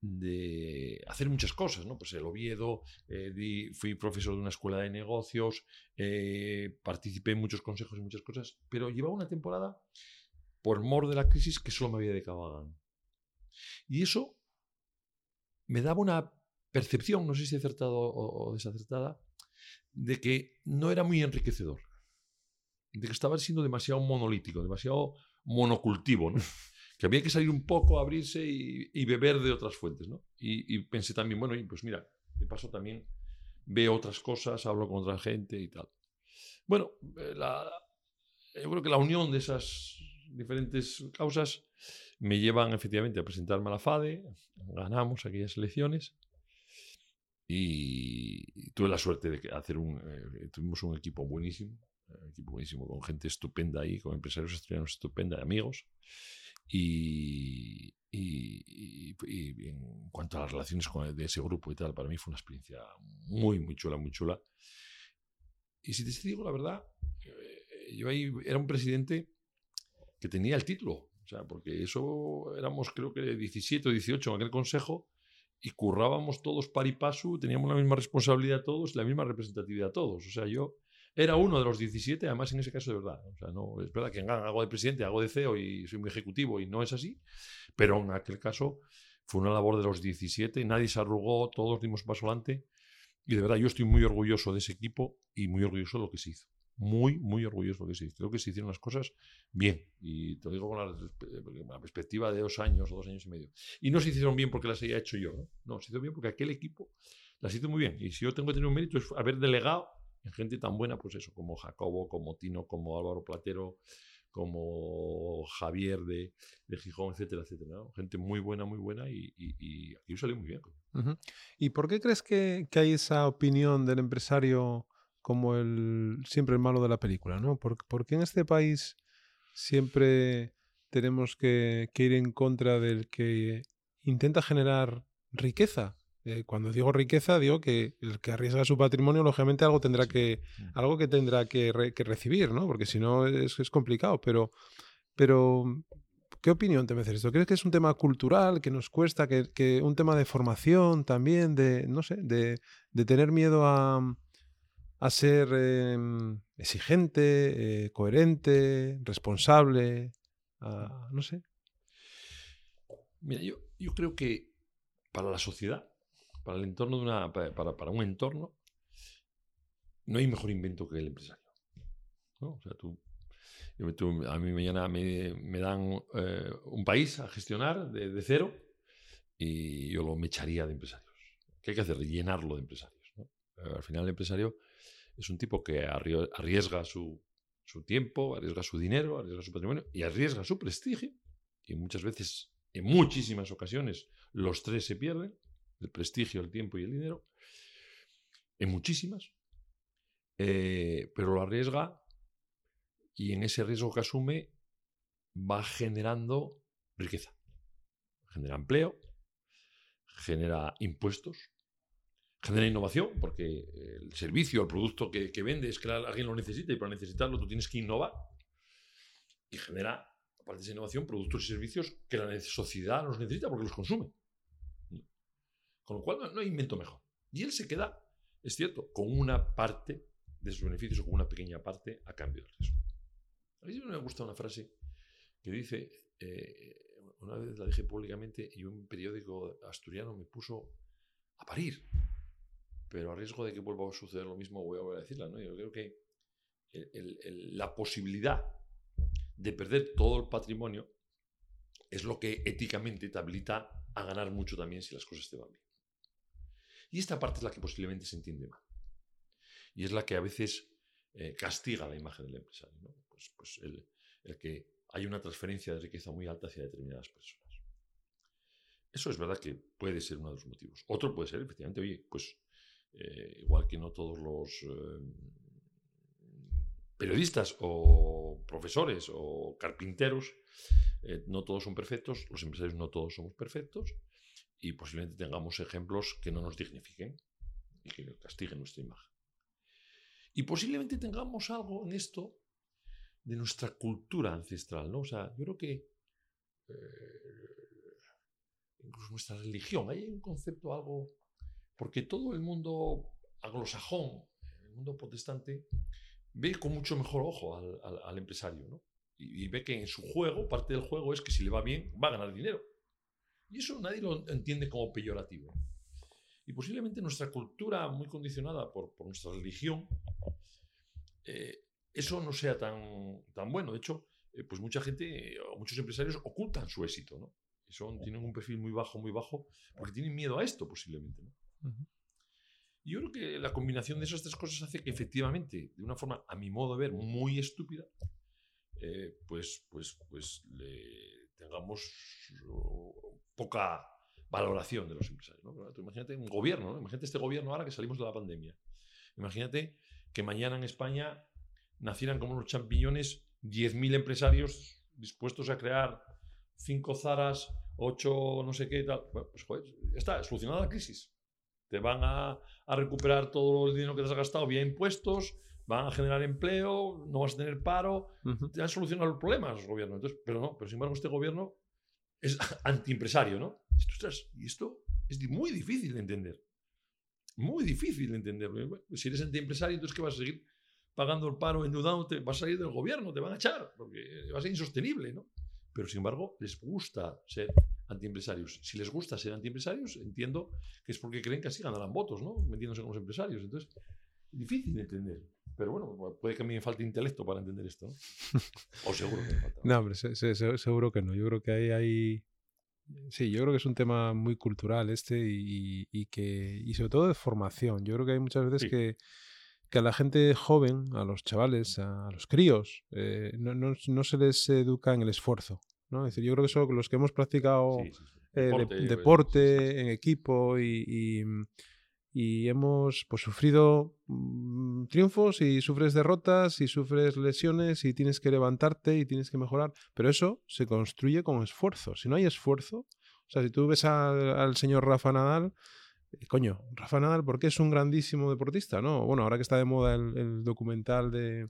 de hacer muchas cosas, ¿no? Pues el Oviedo, eh, fui profesor de una escuela de negocios, eh, participé en muchos consejos y muchas cosas, pero llevaba una temporada, por mor de la crisis, que solo me había dedicado a Y eso me daba una percepción, no sé si acertado o, desacertada, de que no era muy enriquecedor, de que estaba siendo demasiado monolítico, demasiado monocultivo, ¿no? (laughs) que había que salir un poco, abrirse y, beber de otras fuentes. ¿no? Y, pensé también, bueno, pues mira, de paso también veo otras cosas, hablo con otra gente y tal. Bueno, eh, yo creo que la unión de esas diferentes causas me llevan efectivamente a presentarme a la FADE, ganamos aquellas elecciones y tuve la suerte de hacer un. Eh, tuvimos un equipo buenísimo, un equipo buenísimo, con gente estupenda ahí, con empresarios estudiantes estupenda, amigos. Y, y, en cuanto a las relaciones con, de ese grupo y tal, para mí fue una experiencia muy, muy chula, muy chula. Y si te digo la verdad, eh, yo ahí era un presidente que tenía el título, o sea, porque eso éramos creo que 17 o 18 en aquel consejo y currábamos todos par y paso, teníamos la misma responsabilidad todos, la misma representatividad todos. O sea, yo era uno de los 17, además en ese caso de verdad. O sea, no, es verdad que hago de presidente, hago de CEO y soy muy ejecutivo y no es así, pero en aquel caso fue una labor de los 17, nadie se arrugó, todos dimos paso adelante y de verdad yo estoy muy orgulloso de ese equipo y muy orgulloso de lo que se hizo. Muy, muy orgulloso que se. Creo que se hicieron las cosas bien. Y te lo digo con la, perspectiva de dos años o dos años y medio. Y no se hicieron bien porque las haya hecho yo. No, no se hizo bien porque aquel equipo las hizo muy bien. Y si yo tengo que tener un mérito es haber delegado en gente tan buena, pues eso, como Jacobo, como Tino, como Álvaro Platero, como Javier de, de Gijón, etcétera, etcétera. Gente muy buena, muy buena y, y, aquí salió muy bien. ¿Y por qué crees que, hay esa opinión del empresario como el siempre el malo de la película? ¿no? ¿Por, qué en este país siempre tenemos que, que ir en contra del que intenta generar riqueza? Eh, cuando digo riqueza, digo que el que arriesga su patrimonio, lógicamente algo tendrá que, algo que tendrá que, recibir, ¿no? Porque si no es, es, complicado. Pero, pero, ¿qué opinión te merece esto? ¿Crees que es un tema cultural, que nos cuesta, que, un tema de formación también, de, no sé, de, tener miedo a, a ser em, exigente, eh, coherente, responsable, no sé? Mira, yo, yo creo que para la sociedad para el entorno de una, para, un entorno, no hay mejor invento que el empresario. O sea, tú, a mí mañana me, me dan eh, un país a gestionar de, cero y yo lo me echaría de empresarios. ¿Qué hay que hacer? Llenarlo de empresarios. Al final el empresario es un tipo que arriesga su, tiempo, arriesga su dinero, arriesga su patrimonio y arriesga su prestigio. Y muchas veces, en muchísimas ocasiones, los tres se pierden el prestigio, el tiempo y el dinero, en muchísimas, eh, pero lo arriesga y en ese riesgo que asume va generando riqueza, genera empleo, genera impuestos, genera innovación, porque el servicio, el producto que, que vende es que alguien lo necesita y para necesitarlo tú tienes que innovar y genera, aparte de esa innovación, productos y servicios que la sociedad los necesita porque los consume. Con lo cual no, hay invento mejor. Y él se queda, es cierto, con una parte de sus beneficios o con una pequeña parte a cambio del riesgo. A mí me gusta una frase que dice, eh, una vez la dije públicamente y un periódico asturiano me puso a parir, pero a riesgo de que vuelva a suceder lo mismo voy a volver a decirla. ¿no? Yo creo que la posibilidad de perder todo el patrimonio es lo que éticamente te habilita a ganar mucho también si las cosas te van bien. Y esta parte es la que posiblemente se entiende mal. Y es la que a veces eh, castiga la imagen del empresario. Pues, pues el, que hay una transferencia de riqueza muy alta hacia determinadas personas. Eso es verdad que puede ser uno de los motivos. Otro puede ser, efectivamente, oye, pues eh, igual que no todos los eh, periodistas o profesores o carpinteros, no todos son perfectos, los empresarios no todos somos perfectos, y posiblemente tengamos ejemplos que no nos dignifiquen y que castiguen nuestra imagen. Y posiblemente tengamos algo en esto de nuestra cultura ancestral, ¿no? O sea, yo creo que eh, incluso nuestra religión, hay un concepto algo, porque todo el mundo anglosajón, el mundo protestante, ve con mucho mejor ojo al, empresario, ¿no? y ve que en su juego, parte del juego es que si le va bien, va a ganar dinero. Y eso nadie lo entiende como peyorativo. Y posiblemente nuestra cultura, muy condicionada por, nuestra religión, eh, eso no sea tan, tan bueno. De hecho, eh, pues mucha gente muchos empresarios ocultan su éxito, ¿no? Tienen un perfil muy bajo, muy bajo, porque tienen miedo a esto posiblemente, Y yo creo que la combinación de esas tres cosas hace que efectivamente, de una forma, a mi modo de ver, muy estúpida, eh, pues, pues, pues le tengamos poca valoración de los empresarios. imagínate un gobierno, imagínate este gobierno ahora que salimos de la pandemia. Imagínate que mañana en España nacieran como unos champiñones 10.000 empresarios dispuestos a crear cinco Zaras, 8 no sé qué y tal. Bueno, pues joder, está, solucionada la crisis. Te van a, a recuperar todo el dinero que te has gastado vía impuestos, van a generar empleo, no vas a tener paro, te han solucionado los problemas los gobiernos. Entonces, pero no, pero sin embargo este gobierno es (laughs) antiempresario, ¿no? Esto, ostras, y esto es muy difícil de entender. Muy difícil de entender. Bueno, si eres antiempresario, entonces ¿qué vas a seguir pagando el paro, endeudándote? Vas a salir del gobierno, te van a echar, porque va a ser insostenible, ¿no? Pero sin embargo, les gusta ser antiempresarios. Si les gusta ser antiempresarios, entiendo que es porque creen que así ganarán votos, ¿no? Metiéndose con los empresarios. Entonces, difícil de entender. Pero bueno, puede que a mí me falte intelecto para entender esto, ¿no? O seguro que me falta. No, hombre, se- se- se- seguro que no. Yo creo que ahí hay... Sí, yo creo que es un tema muy cultural este y, y que y sobre todo de formación. Yo creo que hay muchas veces Sí. que, que a la gente joven, a los chavales, a, los críos, eh, no, no- no se les educa en el esfuerzo. ¿No? Es decir, yo creo que son los que hemos practicado Sí, sí, sí. eh, de- Deporte, en equipo y, y- y hemos pues, sufrido mm, triunfos y sufres derrotas y sufres lesiones y tienes que levantarte y tienes que mejorar. Pero eso se construye con esfuerzo. Si no hay esfuerzo, o sea, si tú ves al, al señor Rafa Nadal, eh, coño, Rafa Nadal, ¿por qué es un grandísimo deportista? ¿no? Bueno, ahora que está de moda el, el documental de,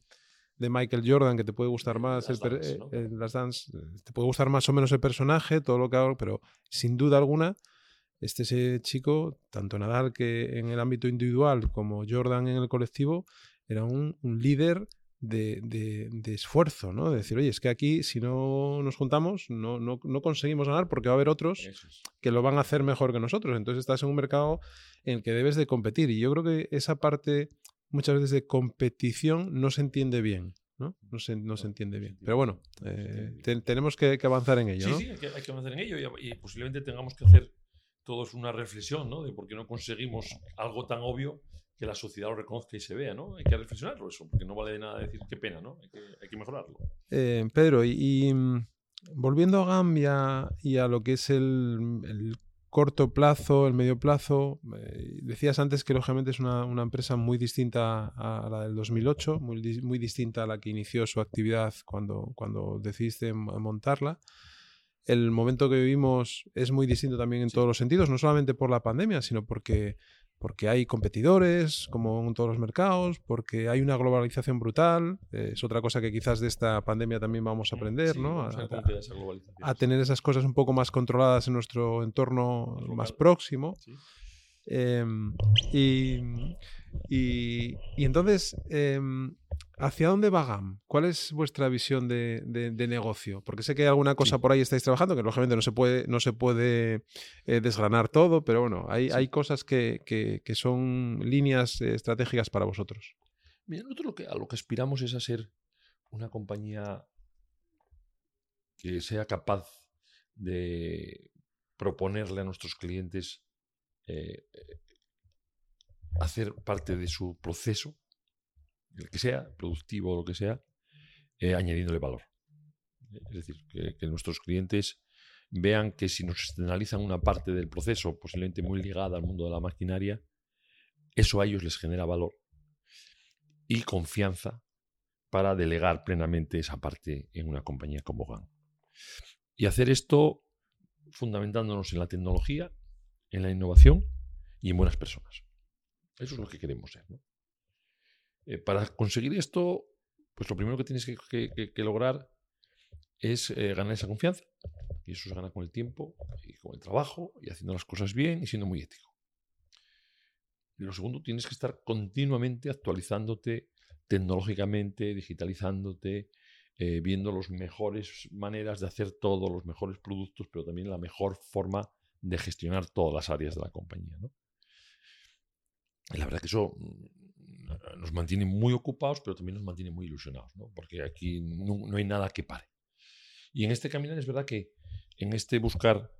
de Michael Jordan, que te puede gustar más, Last el Dance, eh, ¿no? eh, Dance, te puede gustar más o menos el personaje, todo lo que hago, pero sin duda alguna, este ese chico, tanto Nadal que en el ámbito individual como Jordan en el colectivo, era un, un líder de, de- de esfuerzo, ¿no? De decir, oye, es que aquí si no nos juntamos no, no, no conseguimos ganar porque va a haber otros es. que lo van a hacer mejor que nosotros. Entonces estás en un mercado en el que debes de competir. Y yo creo que esa parte muchas veces de competición no se entiende bien. ¿no? No, se, no se entiende bien. Pero bueno, eh, te- tenemos que, que avanzar en ello. Sí, ¿no? sí, hay que, hay que avanzar en ello y, y posiblemente tengamos que hacer todos una reflexión, ¿no? De por qué no conseguimos algo tan obvio que la sociedad lo reconozca y se vea, ¿no? Hay que reflexionarlo eso, porque no vale de nada decir qué pena, ¿no? Hay que, hay que mejorarlo. Eh, Pedro, y, y, mm, volviendo a GAM y a, y a lo que es el, el corto plazo, el medio plazo, eh, decías antes que lógicamente es una, una empresa muy distinta a la del 2008, muy, muy distinta a la que inició su actividad cuando, cuando decidiste montarla. El momento que vivimos es muy distinto también en Sí. todos los sentidos, no solamente por la pandemia, sino porque, porque hay competidores, como en todos los mercados, porque hay una globalización brutal. eh, es otra cosa que quizás de esta pandemia también vamos a aprender, Sí, ¿no? a A- tener esas cosas un poco más controladas en nuestro entorno Más local. más próximo. Sí. Em, y, y- y entonces, em, ¿hacia dónde va GAM? ¿Cuál es vuestra visión de, de- de negocio? Porque sé que hay alguna cosa Sí. por ahí estáis trabajando, que lógicamente no se puede, no se puede eh, desgranar todo, pero bueno, hay, Sí. hay cosas que, que- que son líneas eh, estratégicas para vosotros. Mira, nosotros lo que, a lo que aspiramos es a ser una compañía que sea capaz de proponerle a nuestros clientes eh, eh, hacer parte de su proceso, el que sea, productivo o lo que sea, eh, añadiéndole valor. Es decir, que, nuestros clientes vean que si nos externalizan una parte del proceso, posiblemente muy ligada al mundo de la maquinaria, eso a ellos les genera valor y confianza para delegar plenamente esa parte en una compañía como GAN. Y hacer esto fundamentándonos en la tecnología, en la innovación y en buenas personas. Eso es lo que queremos ser. ¿no? Eh, para conseguir esto, pues lo primero que tienes que, lograr es eh, ganar esa confianza. Y eso se gana con el tiempo y con el trabajo y haciendo las cosas bien y siendo muy ético. Y lo segundo, tienes que estar continuamente actualizándote tecnológicamente, digitalizándote, eh, viendo las mejores maneras de hacer todo, los mejores productos, pero también la mejor forma de gestionar todas las áreas de la compañía. Y la verdad que eso mm, nos mantiene muy ocupados, pero también nos mantiene muy ilusionados, ¿no? porque aquí no, no hay nada que pare. Y en este caminar es verdad que en este buscar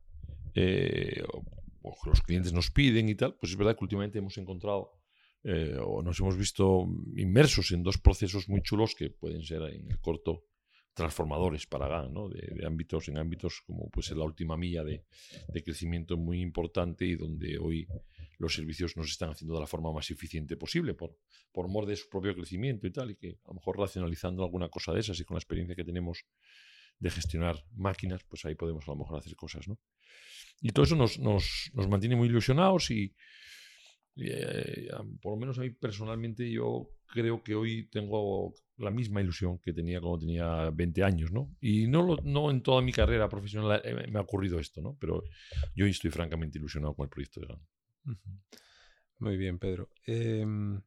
eh, o, o que los clientes nos piden y tal, pues es verdad que últimamente hemos encontrado eh, o nos hemos visto inmersos en dos procesos muy chulos que pueden ser en el corto transformadores para GAN, ¿no? de, de ámbitos en ámbitos como pues la última milla de, de crecimiento muy importante y donde hoy los servicios nos están haciendo de la forma más eficiente posible por, por mor de su propio crecimiento y tal, y que a lo mejor racionalizando alguna cosa de esas y con la experiencia que tenemos de gestionar máquinas, pues ahí podemos a lo mejor hacer cosas, ¿no? Y todo eso nos, nos, nos mantiene muy ilusionados y, eh, por lo menos a mí personalmente yo creo que hoy tengo la misma ilusión que tenía cuando tenía 20 años, ¿no? Y no, lo, no en toda mi carrera profesional eh, me ha ocurrido esto, ¿no? Pero yo estoy francamente ilusionado con el proyecto de GAN. Muy bien, Pedro. Em,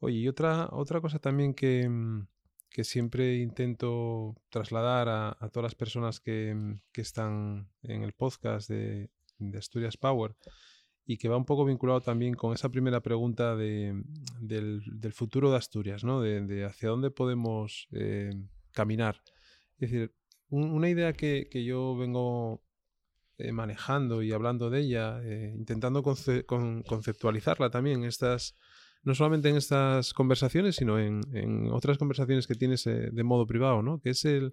oye, y otra, otra cosa también que, mm, que siempre intento trasladar a, todas las personas que, mm, que, están en el podcast de, Asturias Power y que va un poco vinculado también con esa primera pregunta de, del, del, futuro de Asturias, ¿no? de, hacia dónde podemos eh, caminar. Es decir, un, una idea que, que yo vengo eh, manejando y hablando de ella, eh, intentando conce con, conceptualizarla también, estas, no solamente en estas conversaciones, sino en, otras conversaciones que tienes eh, de modo privado, ¿no? que es el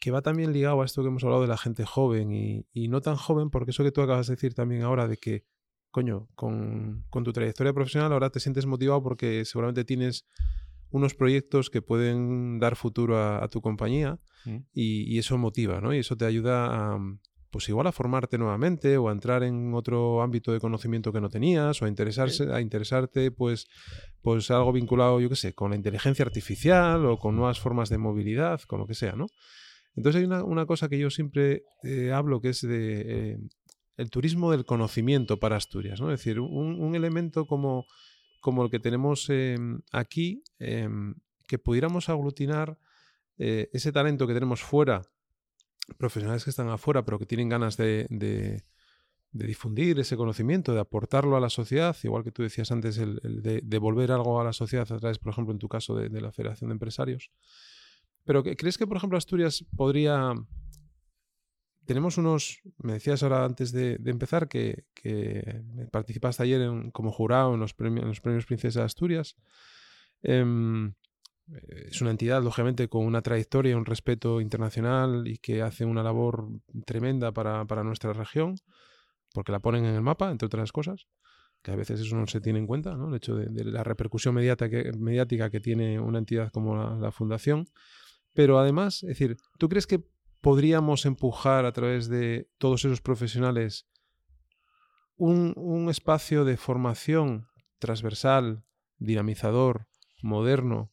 que va también ligado a esto que hemos hablado de la gente joven y, no tan joven, porque eso que tú acabas de decir también ahora de que, coño, con tu trayectoria profesional ahora te sientes motivado porque seguramente tienes unos proyectos que pueden dar futuro a, a tu compañía mm. y, y, eso motiva, ¿no? Y eso te ayuda a, pues igual a formarte nuevamente o a entrar en otro ámbito de conocimiento que no tenías o a interesarse, a interesarte pues, pues algo vinculado, yo qué sé, con la inteligencia artificial o con nuevas formas de movilidad, con lo que sea, ¿no? Entonces hay una, una cosa que yo siempre eh, hablo que es de eh, el turismo del conocimiento para Asturias, ¿no? Es decir, un, un elemento como como el que tenemos eh, aquí, eh, que pudiéramos aglutinar eh, ese talento que tenemos fuera, profesionales que están afuera, pero que tienen ganas de, difundir ese conocimiento, de aportarlo a la sociedad, igual que tú decías antes, el de devolver algo a la sociedad a través, por ejemplo, en tu caso, de, de la Federación de Empresarios. Pero ¿crees que, por ejemplo, Asturias podría tenemos unos, me decías ahora antes de, empezar que, participaste ayer como jurado en los, premios, en los premios Princesa de Asturias. Eh, es una entidad, lógicamente, con una trayectoria un respeto internacional y que hace una labor tremenda para, para, nuestra región, porque la ponen en el mapa, entre otras cosas, que a veces eso no se tiene en cuenta, ¿no? el hecho de, la repercusión que, mediática que tiene una entidad como la, la Fundación. Pero además, es decir, ¿tú crees que podríamos empujar a través de todos esos profesionales un, un espacio de formación transversal, dinamizador, moderno,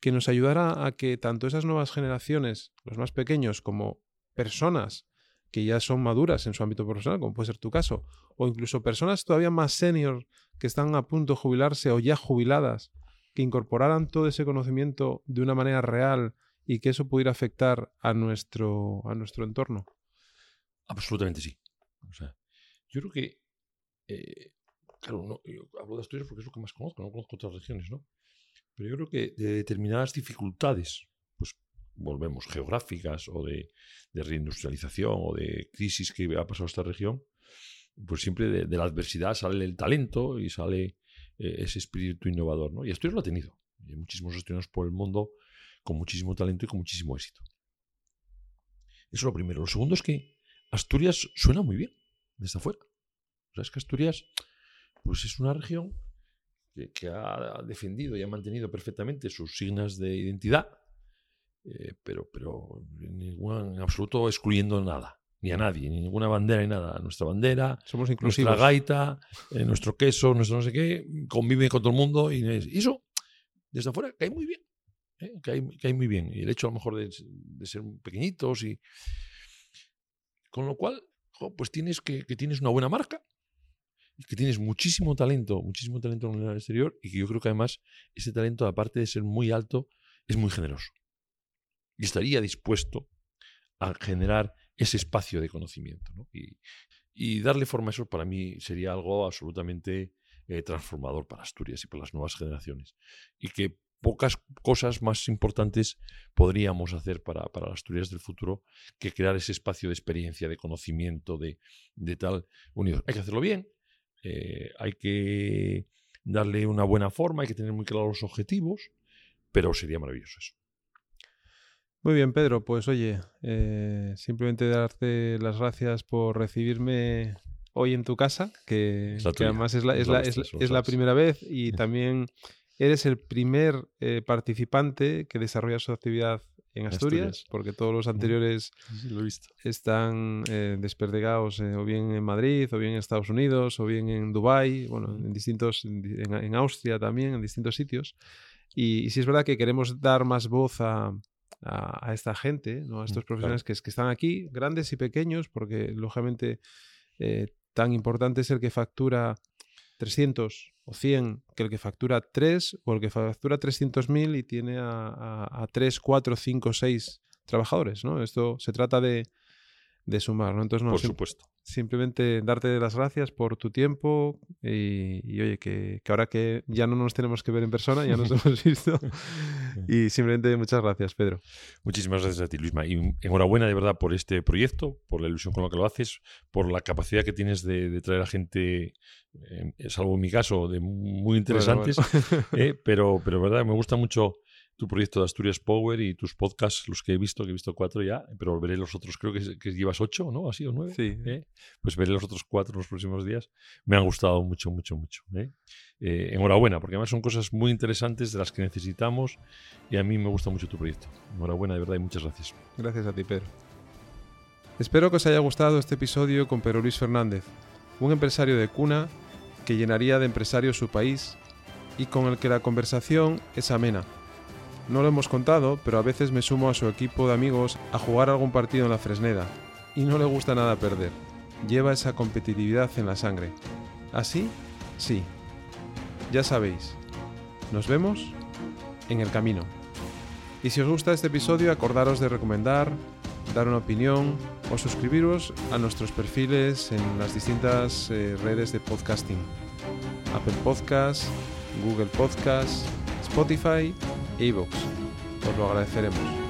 que nos ayudara a que tanto esas nuevas generaciones, los más pequeños, como personas que ya son maduras en su ámbito profesional, como puede ser tu caso, o incluso personas todavía más senior que están a punto de jubilarse o ya jubiladas, que incorporaran todo ese conocimiento de una manera real y que eso pudiera afectar a nuestro, a nuestro entorno? Absolutamente sí. Yo creo que, eh, claro, hablo de Asturias porque es lo que más conozco, no conozco otras regiones, ¿no? Pero yo creo que de determinadas dificultades, pues volvemos, geográficas o de, de reindustrialización o de crisis que ha pasado esta región, pues siempre de, la adversidad sale el talento y sale eh, ese espíritu innovador, ¿no? Y Asturias lo ha tenido. Hay muchísimos asturianos por el mundo con muchísimo talento y con muchísimo éxito. Eso es lo primero. Lo segundo es que Asturias suena muy bien desde afuera. O sea, es que Asturias pues es una región que, que ha defendido y ha mantenido perfectamente sus signas de identidad, eh, pero, pero en, absoluto excluyendo nada ni a nadie, ni ninguna bandera ni nada. Nuestra bandera, Somos nuestra gaita, eh, nuestro queso, nuestro no sé qué, convive con todo el mundo y eso desde afuera cae muy bien. ¿Eh? que, hay, muy bien. Y el hecho a lo mejor de, de, ser pequeñitos y... Con lo cual, pues tienes que, tienes una buena marca que tienes muchísimo talento, muchísimo talento en el exterior y que yo creo que además ese talento, aparte de ser muy alto, es muy generoso. Y estaría dispuesto a generar ese espacio de conocimiento. ¿no? Y, y, darle forma a eso para mí sería algo absolutamente eh, transformador para Asturias y para las nuevas generaciones. Y que pocas cosas más importantes podríamos hacer para, para las Asturias del futuro que crear ese espacio de experiencia, de conocimiento, de, de tal unido. Hay que hacerlo bien, eh, hay que darle una buena forma, hay que tener muy claros los objetivos, pero sería maravilloso eso. Muy bien, Pedro. Pues oye, eh, simplemente darte las gracias por recibirme hoy en tu casa, que, que además es la, es, la, es, es la primera vez y (laughs) también eres el primer eh, participante que desarrolla su actividad en Asturias, Asturias. porque todos los anteriores Sí, lo están eh, desperdigados eh, o bien en Madrid, o bien en Estados Unidos, o bien en Dubái, bueno, en distintos, en, en- Austria también, en distintos sitios. Y, y sí es verdad que queremos dar más voz a, a- a esta gente, ¿no? a estos Mm, claro. profesionales que, que están aquí, grandes y pequeños, porque lógicamente eh, tan importante es el que factura 300 o 100 que el que factura 3 o el que factura 300.000 y tiene a, a, a 3, 4, 5, 6 trabajadores, ¿no? Esto se trata de, de sumar, ¿no? Entonces, no, Por sim- supuesto. Simplemente darte las gracias por tu tiempo y, y, oye, que, que ahora que ya no nos tenemos que ver en persona, ya nos (laughs) hemos visto (laughs) y simplemente muchas gracias, Pedro. Muchísimas gracias a ti, Luisma. Y enhorabuena de verdad por este proyecto, por la ilusión con la que lo haces, por la capacidad que tienes de, de traer a gente, eh, salvo en mi caso, de muy interesantes. Bueno, bueno. eh, (laughs) pero, pero verdad, me gusta mucho tu proyecto de Asturias Power y tus podcasts, los que he visto, que he visto cuatro ya, pero veré los otros, creo que, que llevas ocho, ¿no? Así o nueve. Sí. ¿eh? Pues veré los otros cuatro en los próximos días. Me han gustado mucho, mucho, mucho. ¿eh? Eh, enhorabuena, porque además son cosas muy interesantes de las que necesitamos y a mí me gusta mucho tu proyecto. Enhorabuena, de verdad, y muchas gracias. Gracias a ti, Pedro. Espero que os haya gustado este episodio con Pedro Luis Fernández, un empresario de cuna que llenaría de empresarios su país y con el que la conversación es amena. No lo hemos contado, pero a veces me sumo a su equipo de amigos a jugar algún partido en la Fresneda y no le gusta nada perder. Lleva esa competitividad en la sangre. ¿Así? Sí. Ya sabéis. Nos vemos en el camino. Y si os gusta este episodio, acordaros de recomendar, dar una opinión o suscribiros a nuestros perfiles en las distintas eh, redes de podcasting. Apple Podcasts, Google Podcasts, Spotify iVoox. Os lo agradeceremos.